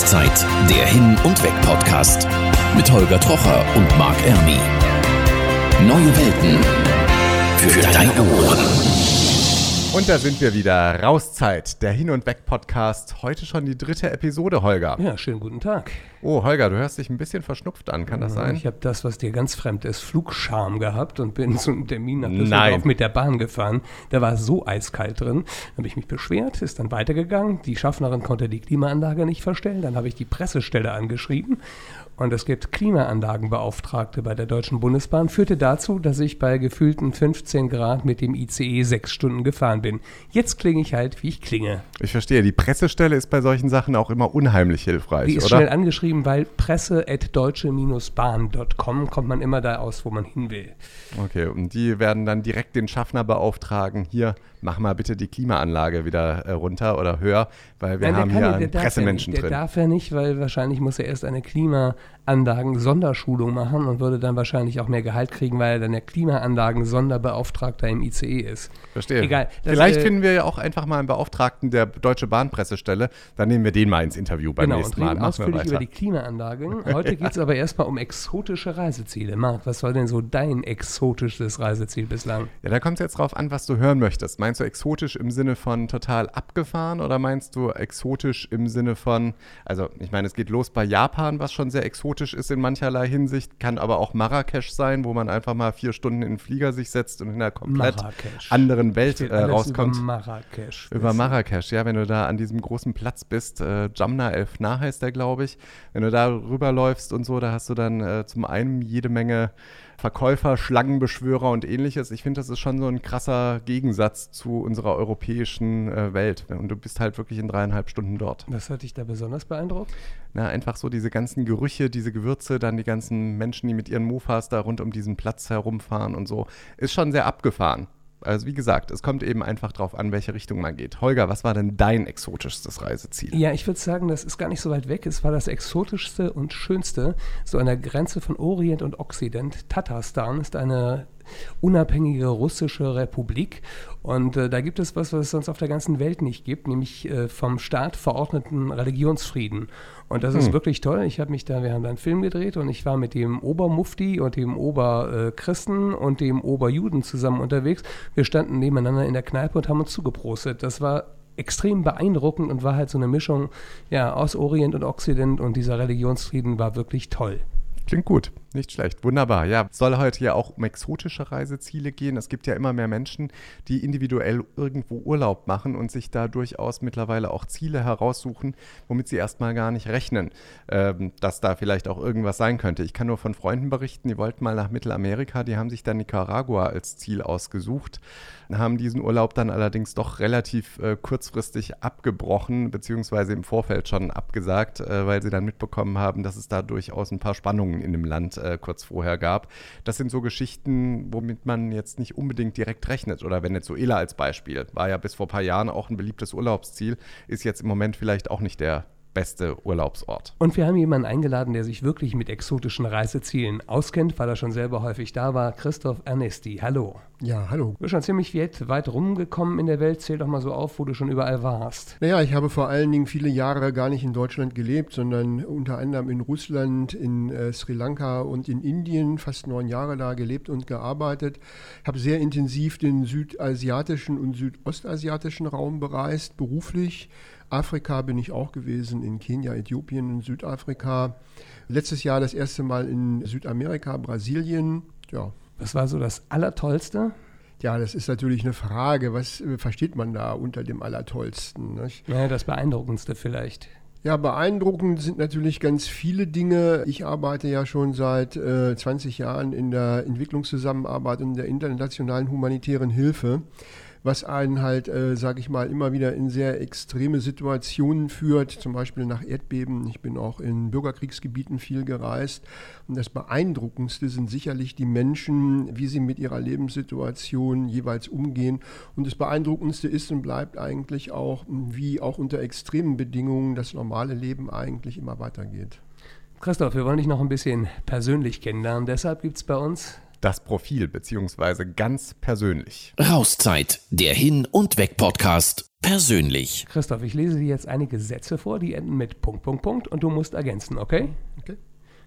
Rauszeit, der Hin- und Weg-Podcast mit Holger Trocher und Marc Ermi. Neue Welten für deine Ohren. Und da sind wir wieder. Rauszeit, der Hin- und Weg-Podcast. Heute schon die dritte Episode, Holger. Ja, schönen guten Tag. Oh, Holger, du hörst dich ein bisschen verschnupft an, kann das sein? Ich habe das, was dir ganz fremd ist, Flugscham gehabt und bin zu einem Termin nach. Düsseldorf mit der Bahn gefahren. Da war so eiskalt drin. habe ich mich beschwert, ist dann weitergegangen. Die Schaffnerin konnte die Klimaanlage nicht verstellen. Dann habe ich die Pressestelle angeschrieben. Und es gibt Klimaanlagenbeauftragte bei der Deutschen Bundesbahn. Führte dazu, dass ich bei gefühlten 15 Grad mit dem ICE sechs Stunden gefahren bin. Jetzt klinge ich halt, wie ich klinge. Ich verstehe. Die Pressestelle ist bei solchen Sachen auch immer unheimlich hilfreich, Die ist oder? schnell angeschrieben, weil presse.deutsche-bahn.com kommt man immer da aus, wo man hin will. Okay, und die werden dann direkt den Schaffner beauftragen. Hier, mach mal bitte die Klimaanlage wieder äh, runter oder höher, weil wir Nein, haben hier ja- einen Pressemenschen ja nicht, drin. Der darf ja nicht, weil wahrscheinlich muss er erst eine Klimaanlagen-Sonderschulung machen und würde dann wahrscheinlich auch mehr Gehalt kriegen, weil er dann der Klimaanlagen-Sonderbeauftragter im ICE ist. Verstehe. Egal. Das, Vielleicht äh, finden wir ja auch einfach mal einen Beauftragten der Deutsche Bahnpressestelle. Dann nehmen wir den mal ins Interview beim Genau, nächsten Mal. wir ausführlich über die Klimaanlagen. Heute geht es aber erstmal um exotische Reiseziele. Marc, was war denn so dein exotisches Reiseziel bislang? Ja, da kommt es jetzt drauf an, was du hören möchtest. Meinst du exotisch im Sinne von total abgefahren oder meinst du exotisch im Sinne von, also ich meine, es geht los bei Japan, was schon sehr exotisch ist in mancherlei Hinsicht, kann aber auch Marrakesch sein, wo man einfach mal vier Stunden in den Flieger sich setzt und in einer komplett Marrakesch. anderen Welt äh, rauskommt. Über Marrakesch. Über Marrakesch, ja, wenn du da an diesem großen Platz bist, äh, Jamna El Fna heißt der, glaube ich. Wenn du da rüberläufst und so, da hast du dann äh, zum einen jede Menge Verkäufer, Schlangenbeschwörer und ähnliches. Ich finde, das ist schon so ein krasser Gegensatz zu unserer europäischen äh, Welt. Und du bist halt wirklich in dreieinhalb Stunden dort. Was hat dich da besonders beeindruckt? Na, einfach so diese ganzen Gerüche, diese Gewürze, dann die ganzen Menschen, die mit ihren Mofas da rund um diesen Platz herumfahren und so. Ist schon sehr abgefahren. Also wie gesagt, es kommt eben einfach drauf an, welche Richtung man geht. Holger, was war denn dein exotischstes Reiseziel? Ja, ich würde sagen, das ist gar nicht so weit weg. Es war das exotischste und schönste, so an der Grenze von Orient und Okzident. Tatarstan ist eine unabhängige russische Republik und äh, da gibt es was, was es sonst auf der ganzen Welt nicht gibt, nämlich äh, vom Staat verordneten Religionsfrieden. Und das ist Hm. wirklich toll. Ich habe mich da, wir haben da einen Film gedreht und ich war mit dem Obermufti und dem Oberchristen und dem Oberjuden zusammen unterwegs. Wir standen nebeneinander in der Kneipe und haben uns zugeprostet. Das war extrem beeindruckend und war halt so eine Mischung ja, aus Orient und Okzident und dieser Religionsfrieden war wirklich toll. Klingt gut, nicht schlecht, wunderbar. Ja, soll heute ja auch um exotische Reiseziele gehen. Es gibt ja immer mehr Menschen, die individuell irgendwo Urlaub machen und sich da durchaus mittlerweile auch Ziele heraussuchen, womit sie erstmal gar nicht rechnen, ähm, dass da vielleicht auch irgendwas sein könnte. Ich kann nur von Freunden berichten, die wollten mal nach Mittelamerika, die haben sich dann Nicaragua als Ziel ausgesucht, haben diesen Urlaub dann allerdings doch relativ äh, kurzfristig abgebrochen, beziehungsweise im Vorfeld schon abgesagt, äh, weil sie dann mitbekommen haben, dass es da durchaus ein paar Spannungen in dem Land äh, kurz vorher gab. Das sind so Geschichten, womit man jetzt nicht unbedingt direkt rechnet. Oder Venezuela als Beispiel, war ja bis vor ein paar Jahren auch ein beliebtes Urlaubsziel, ist jetzt im Moment vielleicht auch nicht der beste Urlaubsort. Und wir haben jemanden eingeladen, der sich wirklich mit exotischen Reisezielen auskennt, weil er schon selber häufig da war. Christoph Ernesti, hallo. Ja, hallo. Du bist schon ziemlich weit, weit rumgekommen in der Welt. Zähl doch mal so auf, wo du schon überall warst. Naja, ich habe vor allen Dingen viele Jahre gar nicht in Deutschland gelebt, sondern unter anderem in Russland, in äh, Sri Lanka und in Indien, fast neun Jahre da gelebt und gearbeitet. Habe sehr intensiv den südasiatischen und südostasiatischen Raum bereist, beruflich. Afrika bin ich auch gewesen, in Kenia, Äthiopien und Südafrika. Letztes Jahr das erste Mal in Südamerika, Brasilien. Ja, Was war so das Allertollste? ja, das ist natürlich eine Frage. Was versteht man da unter dem Allertollsten? Nicht? Naja, das Beeindruckendste vielleicht. Ja, beeindruckend sind natürlich ganz viele Dinge. Ich arbeite ja schon seit äh, 20 Jahren in der Entwicklungszusammenarbeit und der internationalen humanitären Hilfe, was einen halt, äh, sage ich mal, immer wieder in sehr extreme Situationen führt, zum Beispiel nach Erdbeben. Ich bin auch in Bürgerkriegsgebieten viel gereist. Und das Beeindruckendste sind sicherlich die Menschen, wie sie mit ihrer Lebenssituation jeweils umgehen. Und das Beeindruckendste ist und bleibt eigentlich auch, wie auch unter extremen Bedingungen das normale Leben eigentlich immer weitergeht. Christoph, wir wollen dich noch ein bisschen persönlich kennenlernen. Deshalb gibt es bei uns das Profil beziehungsweise ganz persönlich. Rauszeit, der Hin- und Weg-Podcast. Persönlich. Christoph, ich lese dir jetzt einige Sätze vor, die enden mit Punkt, Punkt, Punkt und du musst ergänzen, okay? Okay.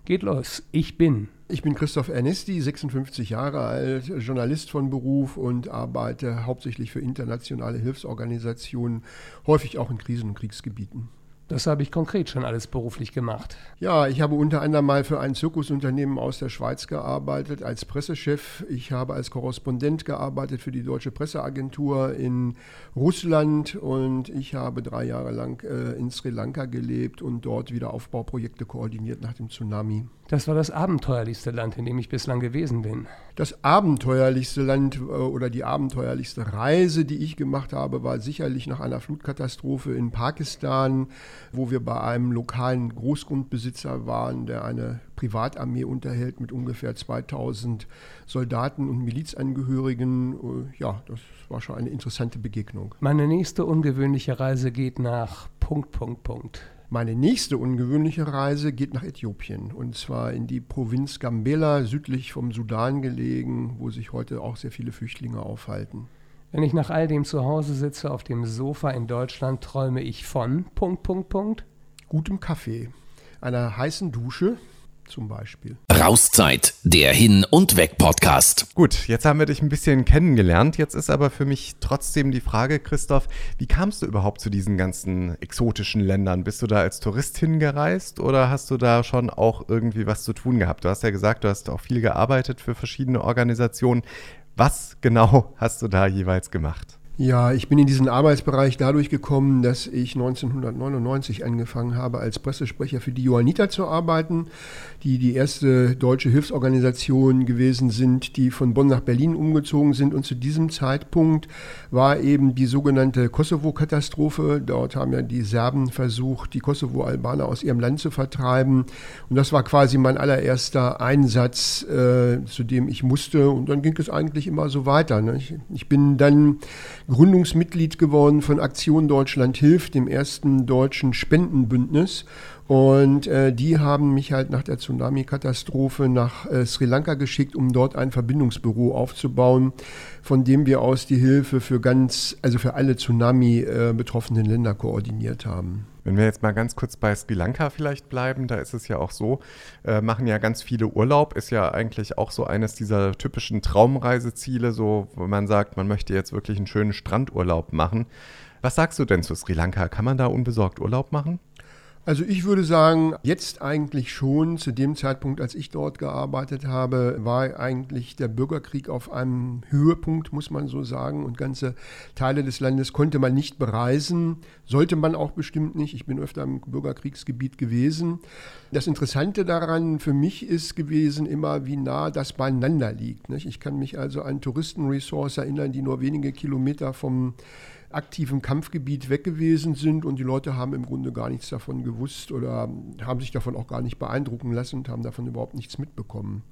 Geht los. Ich bin. Ich bin Christoph Ernesti, 56 Jahre alt, Journalist von Beruf und arbeite hauptsächlich für internationale Hilfsorganisationen, häufig auch in Krisen- und Kriegsgebieten. Das habe ich konkret schon alles beruflich gemacht. Ja, ich habe unter anderem mal für ein Zirkusunternehmen aus der Schweiz gearbeitet als Pressechef. Ich habe als Korrespondent gearbeitet für die Deutsche Presseagentur in Russland und ich habe drei Jahre lang äh, in Sri Lanka gelebt und dort wieder Aufbauprojekte koordiniert nach dem Tsunami. Das war das abenteuerlichste Land, in dem ich bislang gewesen bin. Das abenteuerlichste Land äh, oder die abenteuerlichste Reise, die ich gemacht habe, war sicherlich nach einer Flutkatastrophe in Pakistan, wo wir bei einem lokalen Großgrundbesitzer waren, der eine Privatarmee unterhält mit ungefähr 2000 Soldaten und Milizangehörigen. Äh, Ja, das war schon eine interessante Begegnung. Meine nächste ungewöhnliche Reise geht nach Punkt, Punkt, Punkt. Meine nächste ungewöhnliche Reise geht nach Äthiopien und zwar in die Provinz Gambela, südlich vom Sudan gelegen, wo sich heute auch sehr viele Flüchtlinge aufhalten. Wenn ich nach all dem zu Hause sitze auf dem Sofa in Deutschland, träume ich von Punkt, Punkt, Punkt. Gutem Kaffee, einer heißen Dusche zum Beispiel. Rauszeit, der Hin- und Weg-Podcast. Gut, jetzt haben wir dich ein bisschen kennengelernt. Jetzt ist aber für mich trotzdem die Frage, Christoph, wie kamst du überhaupt zu diesen ganzen exotischen Ländern? Bist du da als Tourist hingereist oder hast du da schon auch irgendwie was zu tun gehabt? Du hast ja gesagt, du hast auch viel gearbeitet für verschiedene Organisationen. Was genau hast du da jeweils gemacht? Ja, ich bin in diesen Arbeitsbereich dadurch gekommen, dass ich 1999 angefangen habe, als Pressesprecher für die Johanniter zu arbeiten, die die erste deutsche Hilfsorganisation gewesen sind, die von Bonn nach Berlin umgezogen sind. Und zu diesem Zeitpunkt war eben die sogenannte Kosovo-Katastrophe. Dort haben ja die Serben versucht, die Kosovo-Albaner aus ihrem Land zu vertreiben. Und das war quasi mein allererster Einsatz, äh, zu dem ich musste. Und dann ging es eigentlich immer so weiter. Ne? Ich, ich bin dann Gründungsmitglied geworden von Aktion Deutschland hilft, dem ersten deutschen Spendenbündnis. Und äh, die haben mich halt nach der Tsunami-Katastrophe nach äh, Sri Lanka geschickt, um dort ein Verbindungsbüro aufzubauen, von dem wir aus die Hilfe für ganz, also für alle Tsunami-betroffenen Länder koordiniert haben. Wenn wir jetzt mal ganz kurz bei Sri Lanka vielleicht bleiben, da ist es ja auch so, äh, machen ja ganz viele Urlaub, ist ja eigentlich auch so eines dieser typischen Traumreiseziele, so wo man sagt, man möchte jetzt wirklich einen schönen Strandurlaub machen. Was sagst du denn zu Sri Lanka? Kann man da unbesorgt Urlaub machen? Also ich würde sagen, jetzt eigentlich schon, zu dem Zeitpunkt, als ich dort gearbeitet habe, war eigentlich der Bürgerkrieg auf einem Höhepunkt, muss man so sagen. Und ganze Teile des Landes konnte man nicht bereisen, sollte man auch bestimmt nicht. Ich bin öfter im Bürgerkriegsgebiet gewesen. Das Interessante daran für mich ist gewesen immer, wie nah das beieinander liegt. Ich kann mich also an Touristenresorts erinnern, die nur wenige Kilometer vom aktiven Kampfgebiet weg gewesen sind und die Leute haben im Grunde gar nichts davon gewusst oder haben sich davon auch gar nicht beeindrucken lassen und haben davon überhaupt nichts mitbekommen.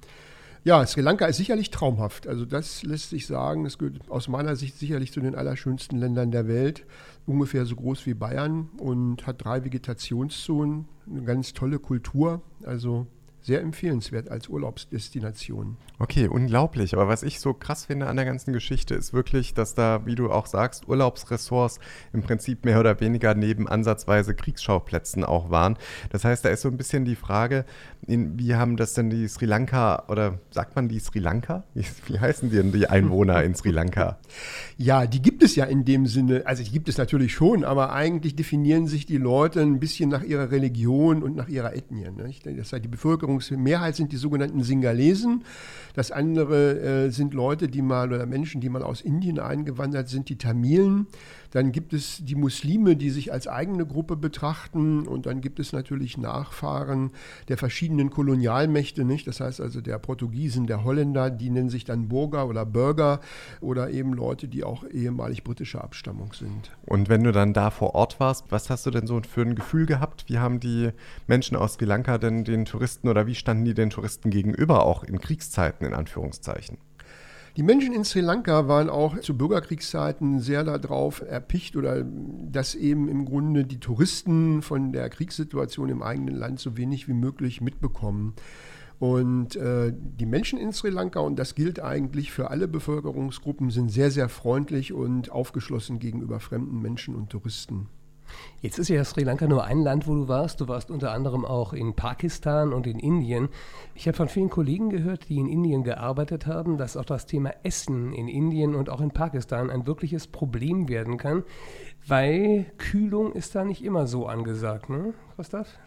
Ja, Sri Lanka ist sicherlich traumhaft. Also das lässt sich sagen. Es gehört aus meiner Sicht sicherlich zu den allerschönsten Ländern der Welt. Ungefähr so groß wie Bayern und hat drei Vegetationszonen, eine ganz tolle Kultur. Also sehr empfehlenswert als Urlaubsdestination. Okay, unglaublich. Aber was ich so krass finde an der ganzen Geschichte ist wirklich, dass da, wie du auch sagst, Urlaubsressorts im Prinzip mehr oder weniger neben ansatzweise Kriegsschauplätzen auch waren. Das heißt, da ist so ein bisschen die Frage, in, wie haben das denn die Sri Lanka oder sagt man die Sri Lanka? Wie, wie heißen die denn die Einwohner in Sri Lanka? Ja, die gibt es ja in dem Sinne, also die gibt es natürlich schon, aber eigentlich definieren sich die Leute ein bisschen nach ihrer Religion und nach ihrer Ethnie. Nicht? Das heißt, die Bevölkerungsmehrheit sind die sogenannten Singalesen. Das andere äh, sind Leute, die mal oder Menschen, die mal aus Indien eingewandert sind, die Tamilen. Dann gibt es die Muslime, die sich als eigene Gruppe betrachten. Und dann gibt es natürlich Nachfahren der verschiedenen Kolonialmächte, nicht? Das heißt also der Portugiesen, der Holländer, die nennen sich dann Burger oder Bürger oder eben Leute, die auch ehemalig britischer Abstammung sind. Und wenn du dann da vor Ort warst, was hast du denn so für ein Gefühl gehabt? Wie haben die Menschen aus Sri Lanka denn den Touristen oder wie standen die den Touristen gegenüber, auch in Kriegszeiten in Anführungszeichen? Die Menschen in Sri Lanka waren auch zu Bürgerkriegszeiten sehr darauf erpicht oder dass eben im Grunde die Touristen von der Kriegssituation im eigenen Land so wenig wie möglich mitbekommen. Und äh, die Menschen in Sri Lanka, und das gilt eigentlich für alle Bevölkerungsgruppen, sind sehr, sehr freundlich und aufgeschlossen gegenüber fremden Menschen und Touristen. Jetzt ist ja Sri Lanka nur ein Land, wo du warst. Du warst unter anderem auch in Pakistan und in Indien. Ich habe von vielen Kollegen gehört, die in Indien gearbeitet haben, dass auch das Thema Essen in Indien und auch in Pakistan ein wirkliches Problem werden kann, weil Kühlung ist da nicht immer so angesagt, ne, Christoph?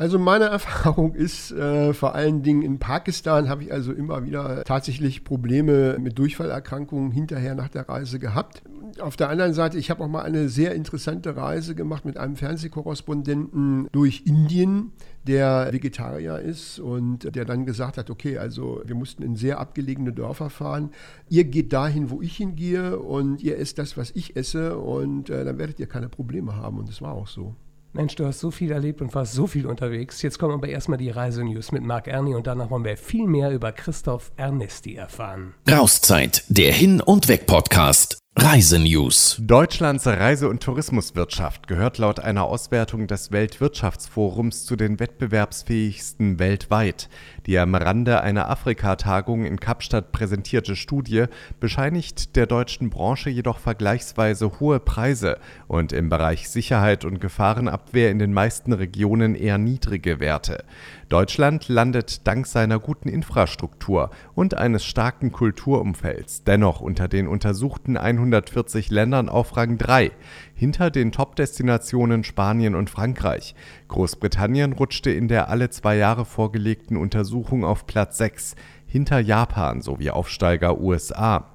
Also meine Erfahrung ist äh, vor allen Dingen in Pakistan habe ich also immer wieder tatsächlich Probleme mit Durchfallerkrankungen hinterher nach der Reise gehabt. Auf der anderen Seite, ich habe auch mal eine sehr interessante Reise gemacht mit einem Fernsehkorrespondenten durch Indien, der Vegetarier ist und der dann gesagt hat, okay, also wir mussten in sehr abgelegene Dörfer fahren. Ihr geht dahin, wo ich hingehe und ihr esst das, was ich esse und äh, dann werdet ihr keine Probleme haben. Und das war auch so. Mensch, du hast so viel erlebt und warst so viel unterwegs. Jetzt kommen aber erstmal die Reisenews mit Marc Erni und danach wollen wir viel mehr über Christoph Ernesti erfahren. Rauszeit, der Hin- und Weg-Podcast. Reisenews. Deutschlands Reise- und Tourismuswirtschaft gehört laut einer Auswertung des Weltwirtschaftsforums zu den wettbewerbsfähigsten weltweit. Die am Rande einer Afrika-Tagung in Kapstadt präsentierte Studie bescheinigt der deutschen Branche jedoch vergleichsweise hohe Preise und im Bereich Sicherheit und Gefahrenabwehr in den meisten Regionen eher niedrige Werte. Deutschland landet dank seiner guten Infrastruktur und eines starken Kulturumfelds dennoch unter den untersuchten 140 Ländern auf Rang 3, hinter den Top-Destinationen Spanien und Frankreich. Großbritannien rutschte in der alle zwei Jahre vorgelegten Untersuchung auf Platz 6, hinter Japan sowie Aufsteiger USA.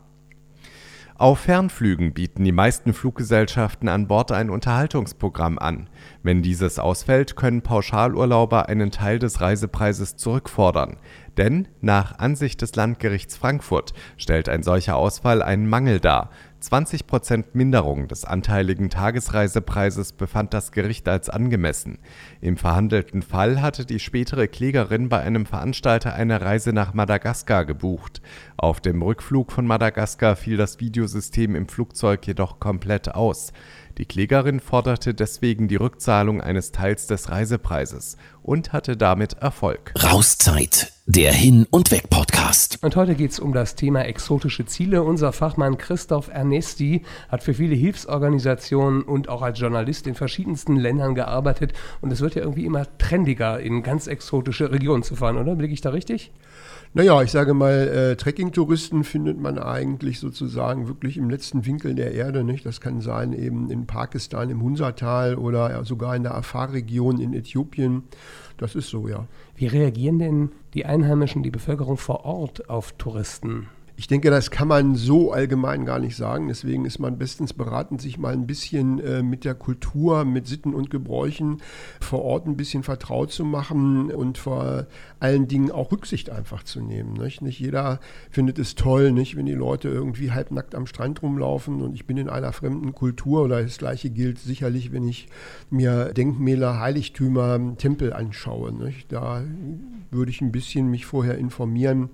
Auf Fernflügen bieten die meisten Fluggesellschaften an Bord ein Unterhaltungsprogramm an. Wenn dieses ausfällt, können Pauschalurlauber einen Teil des Reisepreises zurückfordern. Denn nach Ansicht des Landgerichts Frankfurt stellt ein solcher Ausfall einen Mangel dar. 20 Prozent Minderung des anteiligen Tagesreisepreises befand das Gericht als angemessen. Im verhandelten Fall hatte die spätere Klägerin bei einem Veranstalter eine Reise nach Madagaskar gebucht. Auf dem Rückflug von Madagaskar fiel das Videosystem im Flugzeug jedoch komplett aus. Die Klägerin forderte deswegen die Rückzahlung eines Teils des Reisepreises und hatte damit Erfolg. Rauszeit, der Hin- und Weg-Podcast. Und heute geht es um das Thema exotische Ziele. Unser Fachmann Christoph Ernesti hat für viele Hilfsorganisationen und auch als Journalist in verschiedensten Ländern gearbeitet. Und es wird ja irgendwie immer trendiger, in ganz exotische Regionen zu fahren, oder? Blicke ich da richtig? Naja, ich sage mal, äh, Trekkingtouristen findet man eigentlich sozusagen wirklich im letzten Winkel der Erde. Nicht? Das kann sein eben in Pakistan im Hunsatal oder sogar in der Afar-Region in Äthiopien. Das ist so, ja. Wie reagieren denn die Einheimischen, die Bevölkerung vor Ort auf Touristen? Ich denke, das kann man so allgemein gar nicht sagen. Deswegen ist man bestens beraten, sich mal ein bisschen äh, mit der Kultur, mit Sitten und Gebräuchen vor Ort ein bisschen vertraut zu machen und vor allen Dingen auch Rücksicht einfach zu nehmen. Nicht, nicht jeder findet es toll, nicht, wenn die Leute irgendwie halbnackt am Strand rumlaufen und ich bin in einer fremden Kultur oder das gleiche gilt sicherlich, wenn ich mir Denkmäler, Heiligtümer, Tempel anschaue. Nicht. Da würde ich ein bisschen mich vorher informieren,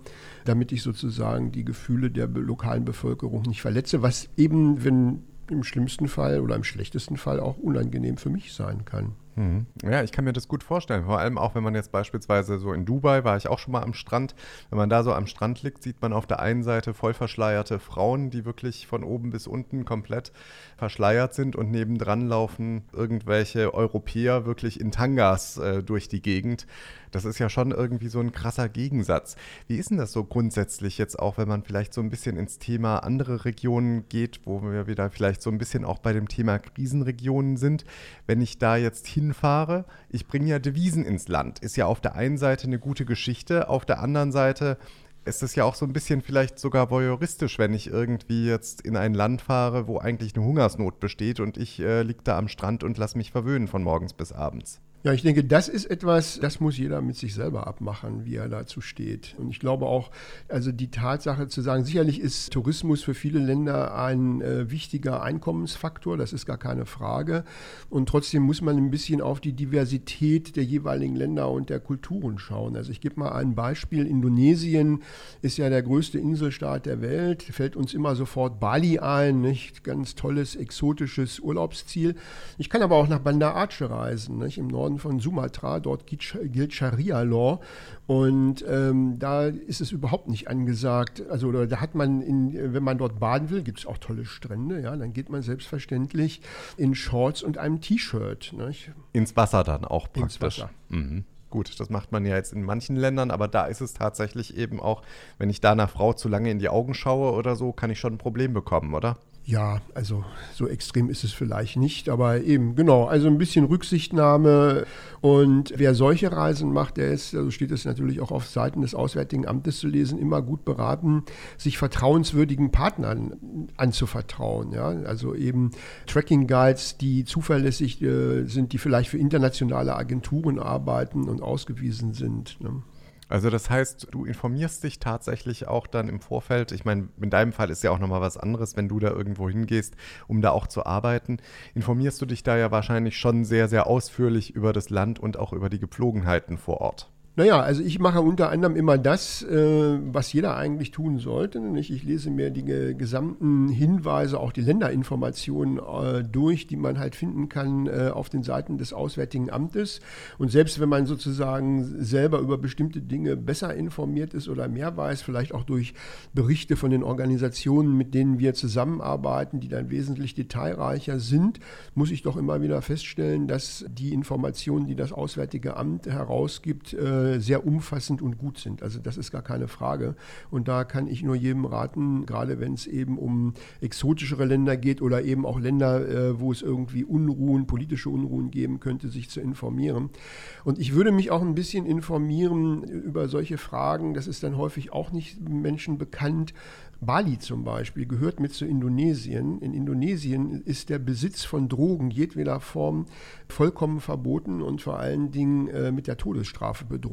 damit ich sozusagen die Gefühle der lokalen Bevölkerung nicht verletze, was eben, wenn im schlimmsten Fall oder im schlechtesten Fall auch unangenehm für mich sein kann. Mhm. Ja, ich kann mir das gut vorstellen. Vor allem auch, wenn man jetzt beispielsweise so in Dubai war ich auch schon mal am Strand. Wenn man da so am Strand liegt, sieht man auf der einen Seite voll verschleierte Frauen, die wirklich von oben bis unten komplett verschleiert sind und nebendran laufen irgendwelche Europäer wirklich in Tangas äh, durch die Gegend. Das ist ja schon irgendwie so ein krasser Gegensatz. Wie ist denn das so grundsätzlich jetzt auch, wenn man vielleicht so ein bisschen ins Thema andere Regionen geht, wo wir wieder vielleicht so ein bisschen auch bei dem Thema Krisenregionen sind? Wenn ich da jetzt hinfahre, ich bringe ja Devisen ins Land. Ist ja auf der einen Seite eine gute Geschichte, auf der anderen Seite ist es ja auch so ein bisschen vielleicht sogar voyeuristisch, wenn ich irgendwie jetzt in ein Land fahre, wo eigentlich eine Hungersnot besteht und ich äh, liege da am Strand und lasse mich verwöhnen von morgens bis abends. Ja, ich denke, das ist etwas, das muss jeder mit sich selber abmachen, wie er dazu steht. Und ich glaube auch, also die Tatsache zu sagen, sicherlich ist Tourismus für viele Länder ein äh, wichtiger Einkommensfaktor, das ist gar keine Frage. Und trotzdem muss man ein bisschen auf die Diversität der jeweiligen Länder und der Kulturen schauen. Also ich gebe mal ein Beispiel. Indonesien ist ja der größte Inselstaat der Welt, fällt uns immer sofort Bali ein, nicht? Ganz tolles, exotisches Urlaubsziel. Ich kann aber auch nach Banda Aceh reisen, nicht? Im Norden Norden von Sumatra. Dort gilt Scharia-Law und ähm, da ist es überhaupt nicht angesagt. Also da hat man, in, wenn man dort baden will, gibt es auch tolle Strände, ja, dann geht man selbstverständlich in Shorts und einem T-Shirt. Ins Wasser dann auch praktisch. Ins Wasser. Mhm. Gut, das macht man ja jetzt in manchen Ländern, aber da ist es tatsächlich eben auch, wenn ich da einer Frau zu lange in die Augen schaue oder so, kann ich schon ein Problem bekommen, oder? Ja, also so extrem ist es vielleicht nicht, aber eben, genau, also ein bisschen Rücksichtnahme. Und wer solche Reisen macht, der ist, also steht es natürlich auch auf Seiten des Auswärtigen Amtes zu lesen, immer gut beraten, sich vertrauenswürdigen Partnern anzuvertrauen. Ja? Also eben Tracking Guides, die zuverlässig äh, sind, die vielleicht für internationale Agenturen arbeiten und ausgewiesen sind. Ne? Also das heißt, du informierst dich tatsächlich auch dann im Vorfeld. Ich meine, in deinem Fall ist ja auch nochmal was anderes, wenn du da irgendwo hingehst, um da auch zu arbeiten. Informierst du dich da ja wahrscheinlich schon sehr, sehr ausführlich über das Land und auch über die Gepflogenheiten vor Ort. Naja, also ich mache unter anderem immer das, äh, was jeder eigentlich tun sollte. Nämlich ich lese mir die gesamten Hinweise, auch die Länderinformationen äh, durch, die man halt finden kann äh, auf den Seiten des Auswärtigen Amtes. Und selbst wenn man sozusagen selber über bestimmte Dinge besser informiert ist oder mehr weiß, vielleicht auch durch Berichte von den Organisationen, mit denen wir zusammenarbeiten, die dann wesentlich detailreicher sind, muss ich doch immer wieder feststellen, dass die Informationen, die das Auswärtige Amt herausgibt, äh, sehr umfassend und gut sind. Also das ist gar keine Frage. Und da kann ich nur jedem raten, gerade wenn es eben um exotischere Länder geht oder eben auch Länder, äh, wo es irgendwie Unruhen, politische Unruhen geben könnte, sich zu informieren. Und ich würde mich auch ein bisschen informieren über solche Fragen. Das ist dann häufig auch nicht Menschen bekannt, Bali zum Beispiel gehört mit zu Indonesien. In Indonesien ist der Besitz von Drogen jedweder Form vollkommen verboten und vor allen Dingen äh, mit der Todesstrafe bedroht.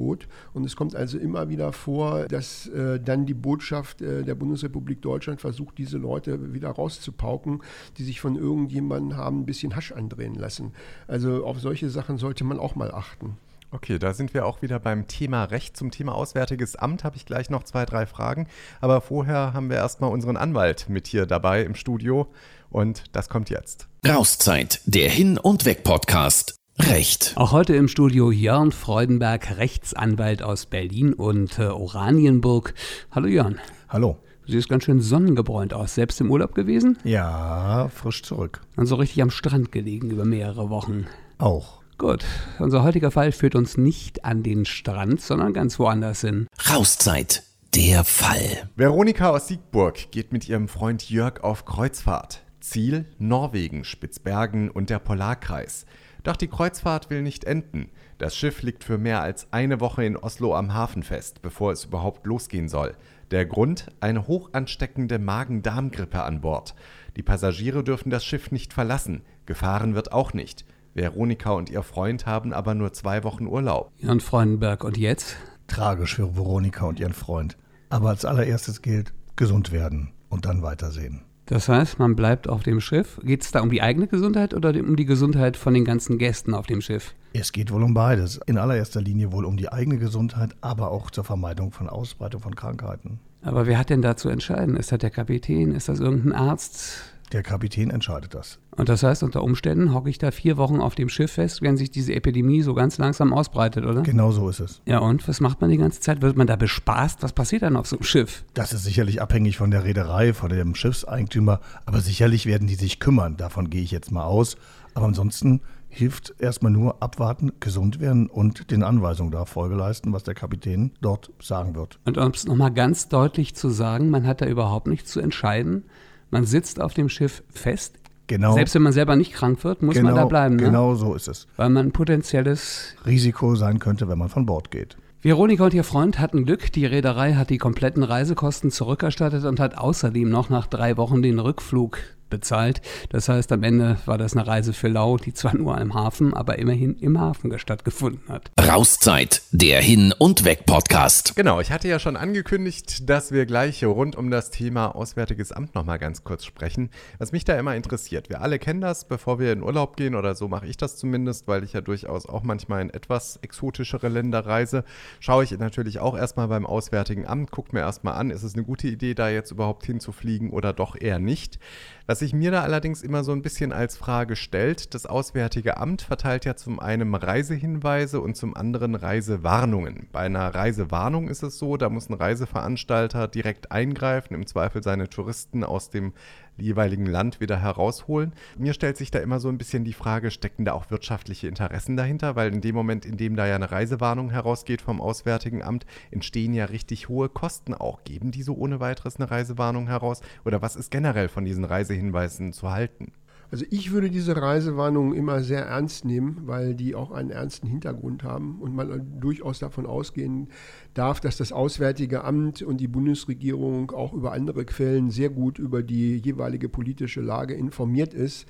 Und es kommt also immer wieder vor, dass äh, dann die Botschaft äh, der Bundesrepublik Deutschland versucht, diese Leute wieder rauszupauken, die sich von irgendjemandem haben ein bisschen Hasch andrehen lassen. Also auf solche Sachen sollte man auch mal achten. Okay, da sind wir auch wieder beim Thema Recht. Zum Thema Auswärtiges Amt habe ich gleich noch zwei, drei Fragen. Aber vorher haben wir erstmal unseren Anwalt mit hier dabei im Studio. Und das kommt jetzt. Rauszeit, der Hin- und Weg-Podcast. Recht. Auch heute im Studio Jörn Freudenberg, Rechtsanwalt aus Berlin und äh, Oranienburg. Hallo Jörn. Hallo. Du siehst ganz schön sonnengebräunt aus. Selbst im Urlaub gewesen? Ja, frisch zurück. Und so richtig am Strand gelegen über mehrere Wochen. Auch. Gut, unser heutiger Fall führt uns nicht an den Strand, sondern ganz woanders hin. Rauszeit, der Fall. Veronika aus Siegburg geht mit ihrem Freund Jörg auf Kreuzfahrt. Ziel Norwegen, Spitzbergen und der Polarkreis. Doch die Kreuzfahrt will nicht enden. Das Schiff liegt für mehr als eine Woche in Oslo am Hafen fest, bevor es überhaupt losgehen soll. Der Grund? Eine hoch ansteckende Magen-Darm-Grippe an Bord. Die Passagiere dürfen das Schiff nicht verlassen. Gefahren wird auch nicht. Veronika und ihr Freund haben aber nur zwei Wochen Urlaub. Jan Freudenberg, und jetzt? Tragisch für Veronika und ihren Freund. Aber als allererstes gilt, gesund werden und dann weitersehen. Das heißt, man bleibt auf dem Schiff. Geht es da um die eigene Gesundheit oder um die Gesundheit von den ganzen Gästen auf dem Schiff? Es geht wohl um beides. In allererster Linie wohl um die eigene Gesundheit, aber auch zur Vermeidung von Ausbreitung von Krankheiten. Aber wer hat denn da zu entscheiden? Ist das der Kapitän? Ist das irgendein Arzt? Der Kapitän entscheidet das. Und das heißt, unter Umständen hocke ich da vier Wochen auf dem Schiff fest, wenn sich diese Epidemie so ganz langsam ausbreitet, oder? Genau so ist es. Ja, und was macht man die ganze Zeit? Wird man da bespaßt? Was passiert dann auf so einem Schiff? Das ist sicherlich abhängig von der Reederei, von dem Schiffseigentümer, aber sicherlich werden die sich kümmern. Davon gehe ich jetzt mal aus. Aber ansonsten hilft erstmal nur abwarten, gesund werden und den Anweisungen da Folge leisten, was der Kapitän dort sagen wird. Und um es nochmal ganz deutlich zu sagen, man hat da überhaupt nichts zu entscheiden. Man sitzt auf dem Schiff fest. Genau. Selbst wenn man selber nicht krank wird, muss genau, man da bleiben. Ne? Genau so ist es. Weil man ein potenzielles Risiko sein könnte, wenn man von Bord geht. Veronika und ihr Freund hatten Glück. Die Reederei hat die kompletten Reisekosten zurückerstattet und hat außerdem noch nach drei Wochen den Rückflug bezahlt. Das heißt, am Ende war das eine Reise für Lau, die zwar nur im Hafen, aber immerhin im Hafen stattgefunden hat. Rauszeit, der Hin- und Weg-Podcast. Genau, ich hatte ja schon angekündigt, dass wir gleich rund um das Thema Auswärtiges Amt nochmal ganz kurz sprechen. Was mich da immer interessiert, wir alle kennen das, bevor wir in Urlaub gehen oder so mache ich das zumindest, weil ich ja durchaus auch manchmal in etwas exotischere Länder reise, schaue ich natürlich auch erstmal beim Auswärtigen Amt, gucke mir erstmal an, ist es eine gute Idee, da jetzt überhaupt hinzufliegen oder doch eher nicht. Was Was sich mir da allerdings immer so ein bisschen als Frage stellt, das Auswärtige Amt verteilt ja zum einen Reisehinweise und zum anderen Reisewarnungen. Bei einer Reisewarnung ist es so, da muss ein Reiseveranstalter direkt eingreifen, im Zweifel seine Touristen aus dem jeweiligen Land wieder herausholen. Mir stellt sich da immer so ein bisschen die Frage, stecken da auch wirtschaftliche Interessen dahinter? Weil in dem Moment, in dem da ja eine Reisewarnung herausgeht vom Auswärtigen Amt, entstehen ja richtig hohe Kosten auch. Geben die so ohne weiteres eine Reisewarnung heraus? Oder was ist generell von diesen Reisehinweisen zu halten? Also ich würde diese Reisewarnungen immer sehr ernst nehmen, weil die auch einen ernsten Hintergrund haben und man durchaus davon ausgehen darf, dass das Auswärtige Amt und die Bundesregierung auch über andere Quellen sehr gut über die jeweilige politische Lage informiert ist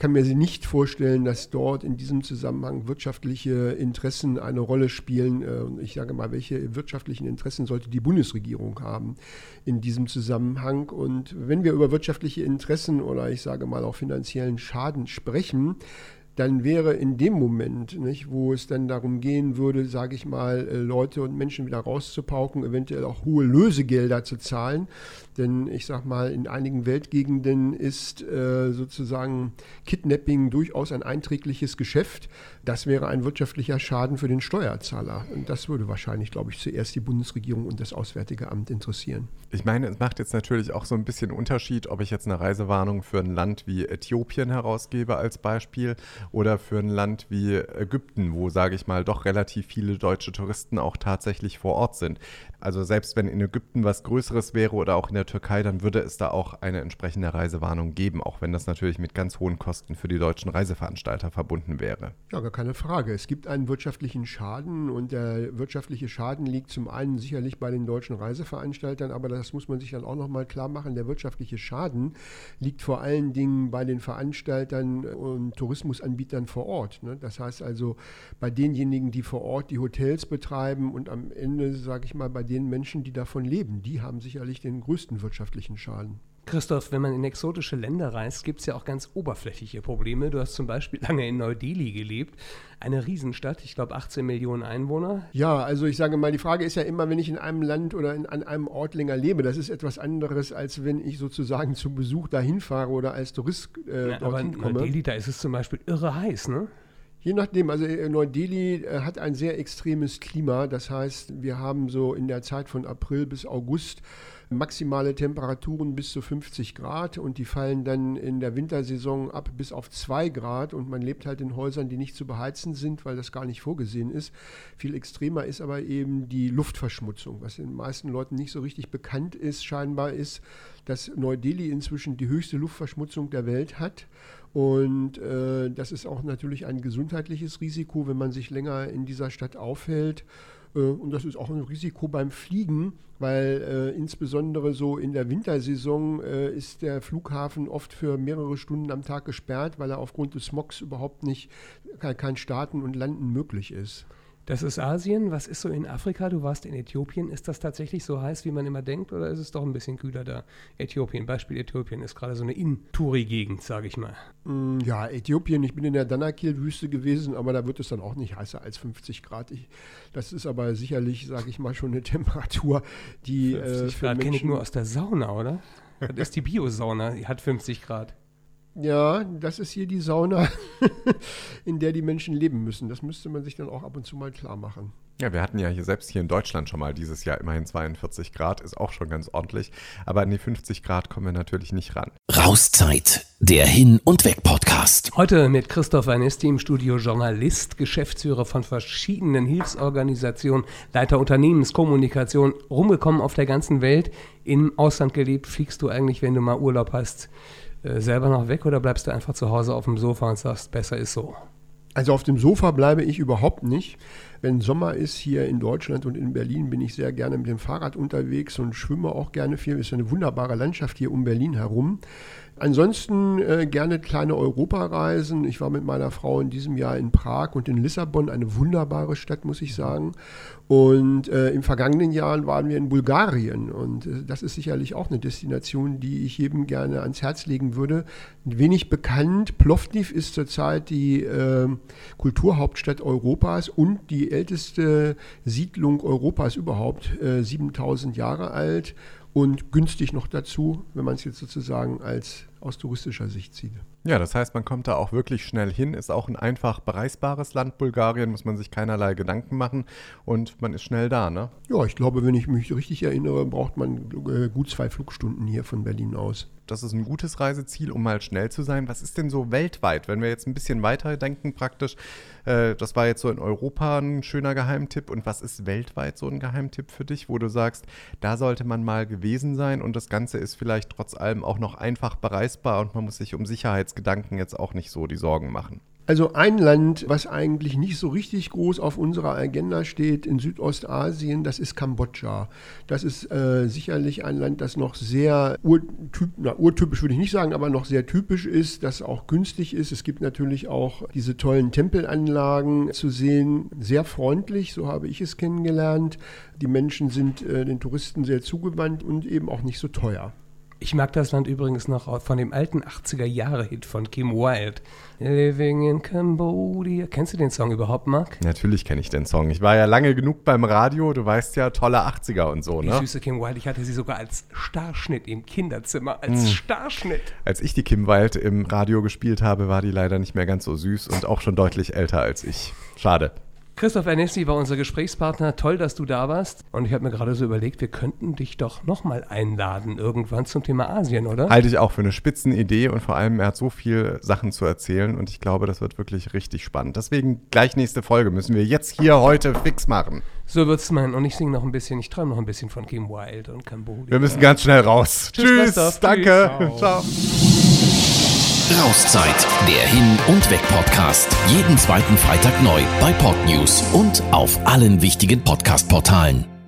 kann mir nicht vorstellen, dass dort in diesem Zusammenhang wirtschaftliche Interessen eine Rolle spielen. Äh, ich sage mal, welche wirtschaftlichen Interessen sollte die Bundesregierung haben in diesem Zusammenhang? Und wenn wir über wirtschaftliche Interessen oder ich sage mal auch finanziellen Schaden sprechen, dann wäre in dem Moment, nicht, wo es dann darum gehen würde, sage ich mal, äh, Leute und Menschen wieder rauszupauken, eventuell auch hohe Lösegelder zu zahlen. Denn ich sage mal, in einigen Weltgegenden ist äh, sozusagen Kidnapping durchaus ein einträgliches Geschäft. Das wäre ein wirtschaftlicher Schaden für den Steuerzahler. Und das würde wahrscheinlich, glaube ich, zuerst die Bundesregierung und das Auswärtige Amt interessieren. Ich meine, es macht jetzt natürlich auch so ein bisschen Unterschied, ob ich jetzt eine Reisewarnung für ein Land wie Äthiopien herausgebe als Beispiel oder für ein Land wie Ägypten, wo, sage ich mal, doch relativ viele deutsche Touristen auch tatsächlich vor Ort sind. Also selbst wenn in Ägypten was Größeres wäre oder auch in der Türkei, dann würde es da auch eine entsprechende Reisewarnung geben, auch wenn das natürlich mit ganz hohen Kosten für die deutschen Reiseveranstalter verbunden wäre. Ja, gar keine Frage. Es gibt einen wirtschaftlichen Schaden und der wirtschaftliche Schaden liegt zum einen sicherlich bei den deutschen Reiseveranstaltern, aber das muss man sich dann auch nochmal klar machen. Der wirtschaftliche Schaden liegt vor allen Dingen bei den Veranstaltern und Tourismusanbietern vor Ort. Ne? Das heißt also bei denjenigen, die vor Ort die Hotels betreiben und am Ende, sage ich mal, bei den Menschen, die davon leben, die haben sicherlich den größten wirtschaftlichen Schaden. Christoph, wenn man in exotische Länder reist, gibt es ja auch ganz oberflächliche Probleme. Du hast zum Beispiel lange in Neu-Delhi gelebt, eine Riesenstadt, ich glaube 18 Millionen Einwohner. Ja, also ich sage mal, die Frage ist ja immer, wenn ich in einem Land oder in, an einem Ort länger lebe, das ist etwas anderes, als wenn ich sozusagen zum Besuch dahin fahre oder als Tourist äh, ja, dorthin aber komme. Neu-Delhi, da ist es zum Beispiel irre heiß, ne? Je nachdem, also äh, Neu-Delhi äh, hat ein sehr extremes Klima. Das heißt, wir haben so in der Zeit von April bis August maximale Temperaturen bis zu 50 Grad und die fallen dann in der Wintersaison ab bis auf 2 Grad und man lebt halt in Häusern, die nicht zu beheizen sind, weil das gar nicht vorgesehen ist. Viel extremer ist aber eben die Luftverschmutzung, was den meisten Leuten nicht so richtig bekannt ist. Scheinbar ist, dass Neu-Delhi inzwischen die höchste Luftverschmutzung der Welt hat. Und äh, das ist auch natürlich ein gesundheitliches Risiko, wenn man sich länger in dieser Stadt aufhält. Äh, und das ist auch ein Risiko beim Fliegen, weil äh, insbesondere so in der Wintersaison äh, ist der Flughafen oft für mehrere Stunden am Tag gesperrt, weil er aufgrund des Smogs überhaupt nicht kein Starten und Landen möglich ist. Das ist Asien. Was ist so in Afrika? Du warst in Äthiopien. Ist das tatsächlich so heiß, wie man immer denkt, oder ist es doch ein bisschen kühler da? Äthiopien, Beispiel Äthiopien ist gerade so eine In-Touri-Gegend, sage ich mal. Mm, ja, Äthiopien. Ich bin in der Danakil-Wüste gewesen, aber da wird es dann auch nicht heißer als 50 Grad. Ich, das ist aber sicherlich, sage ich mal, schon eine Temperatur, die 50 äh, Grad kenne ich nur aus der Sauna, oder? Das ist die Biosauna, die hat 50 Grad. Ja, das ist hier die Sauna, in der die Menschen leben müssen. Das müsste man sich dann auch ab und zu mal klar machen. Ja, wir hatten ja hier selbst hier in Deutschland schon mal dieses Jahr immerhin 42 Grad, ist auch schon ganz ordentlich. Aber an die 50 Grad kommen wir natürlich nicht ran. Rauszeit, der Hin- und Weg-Podcast. Heute mit Christoph Vanesti im Studio Journalist, Geschäftsführer von verschiedenen Hilfsorganisationen, Leiter Unternehmenskommunikation, rumgekommen auf der ganzen Welt, im Ausland gelebt. Fliegst du eigentlich, wenn du mal Urlaub hast? Äh, selber noch weg oder bleibst du einfach zu Hause auf dem Sofa und sagst, besser ist so? Also auf dem Sofa bleibe ich überhaupt nicht. Wenn Sommer ist hier in Deutschland und in Berlin, bin ich sehr gerne mit dem Fahrrad unterwegs und schwimme auch gerne viel. Es ist eine wunderbare Landschaft hier um Berlin herum. Ansonsten äh, gerne kleine Europareisen. Ich war mit meiner Frau in diesem Jahr in Prag und in Lissabon, eine wunderbare Stadt, muss ich sagen. Und äh, im vergangenen Jahr waren wir in Bulgarien. Und äh, das ist sicherlich auch eine Destination, die ich jedem gerne ans Herz legen würde. Wenig bekannt. Plovdiv ist zurzeit die äh, Kulturhauptstadt Europas und die älteste Siedlung Europas überhaupt. 7000 äh, Jahre alt und günstig noch dazu, wenn man es jetzt sozusagen als aus touristischer Sicht zieht. Ja, das heißt, man kommt da auch wirklich schnell hin, ist auch ein einfach bereisbares Land, Bulgarien, muss man sich keinerlei Gedanken machen und man ist schnell da, ne? Ja, ich glaube, wenn ich mich richtig erinnere, braucht man äh, gut zwei Flugstunden hier von Berlin aus das ist ein gutes Reiseziel, um mal schnell zu sein. Was ist denn so weltweit, wenn wir jetzt ein bisschen weiter denken praktisch? Äh, das war jetzt so in Europa ein schöner Geheimtipp. Und was ist weltweit so ein Geheimtipp für dich, wo du sagst, da sollte man mal gewesen sein und das Ganze ist vielleicht trotz allem auch noch einfach bereisbar und man muss sich um Sicherheitsgedanken jetzt auch nicht so die Sorgen machen? Also ein Land, was eigentlich nicht so richtig groß auf unserer Agenda steht in Südostasien, das ist Kambodscha. Das ist äh, sicherlich ein Land, das noch sehr urtyp, na, urtypisch würde ich nicht sagen, aber noch sehr typisch ist, das auch günstig ist. Es gibt natürlich auch diese tollen Tempelanlagen zu sehen, sehr freundlich, so habe ich es kennengelernt. Die Menschen sind äh, den Touristen sehr zugewandt und eben auch nicht so teuer. Ich mag das Land übrigens noch von dem alten 80er-Jahre-Hit von Kim Wilde. Living in Cambodia. Kennst du den Song überhaupt, Marc? Natürlich kenne ich den Song. Ich war ja lange genug beim Radio. Du weißt ja, tolle 80er und so, Die ne? süße Kim Wilde. Ich hatte sie sogar als Starschnitt im Kinderzimmer. Als hm. Starschnitt. Als ich die Kim Wilde im Radio gespielt habe, war die leider nicht mehr ganz so süß und auch schon deutlich älter als ich. Schade. Christoph Ernesti war unser Gesprächspartner. Toll, dass du da warst. Und ich habe mir gerade so überlegt, wir könnten dich doch nochmal einladen irgendwann zum Thema Asien, oder? Halte ich auch für eine Spitzenidee und vor allem, er hat so viel Sachen zu erzählen und ich glaube, das wird wirklich richtig spannend. Deswegen gleich nächste Folge müssen wir jetzt hier heute fix machen. So wird es meinen. Und ich singe noch ein bisschen, ich träume noch ein bisschen von Kim Wilde und Cambodia. Wir müssen ganz schnell raus. Tschüss, Tschüss danke. Ciao. Ciao. Rauszeit, der Hin- und Weg-Podcast. Jeden zweiten Freitag neu bei Podnews und auf allen wichtigen Podcast-Portalen.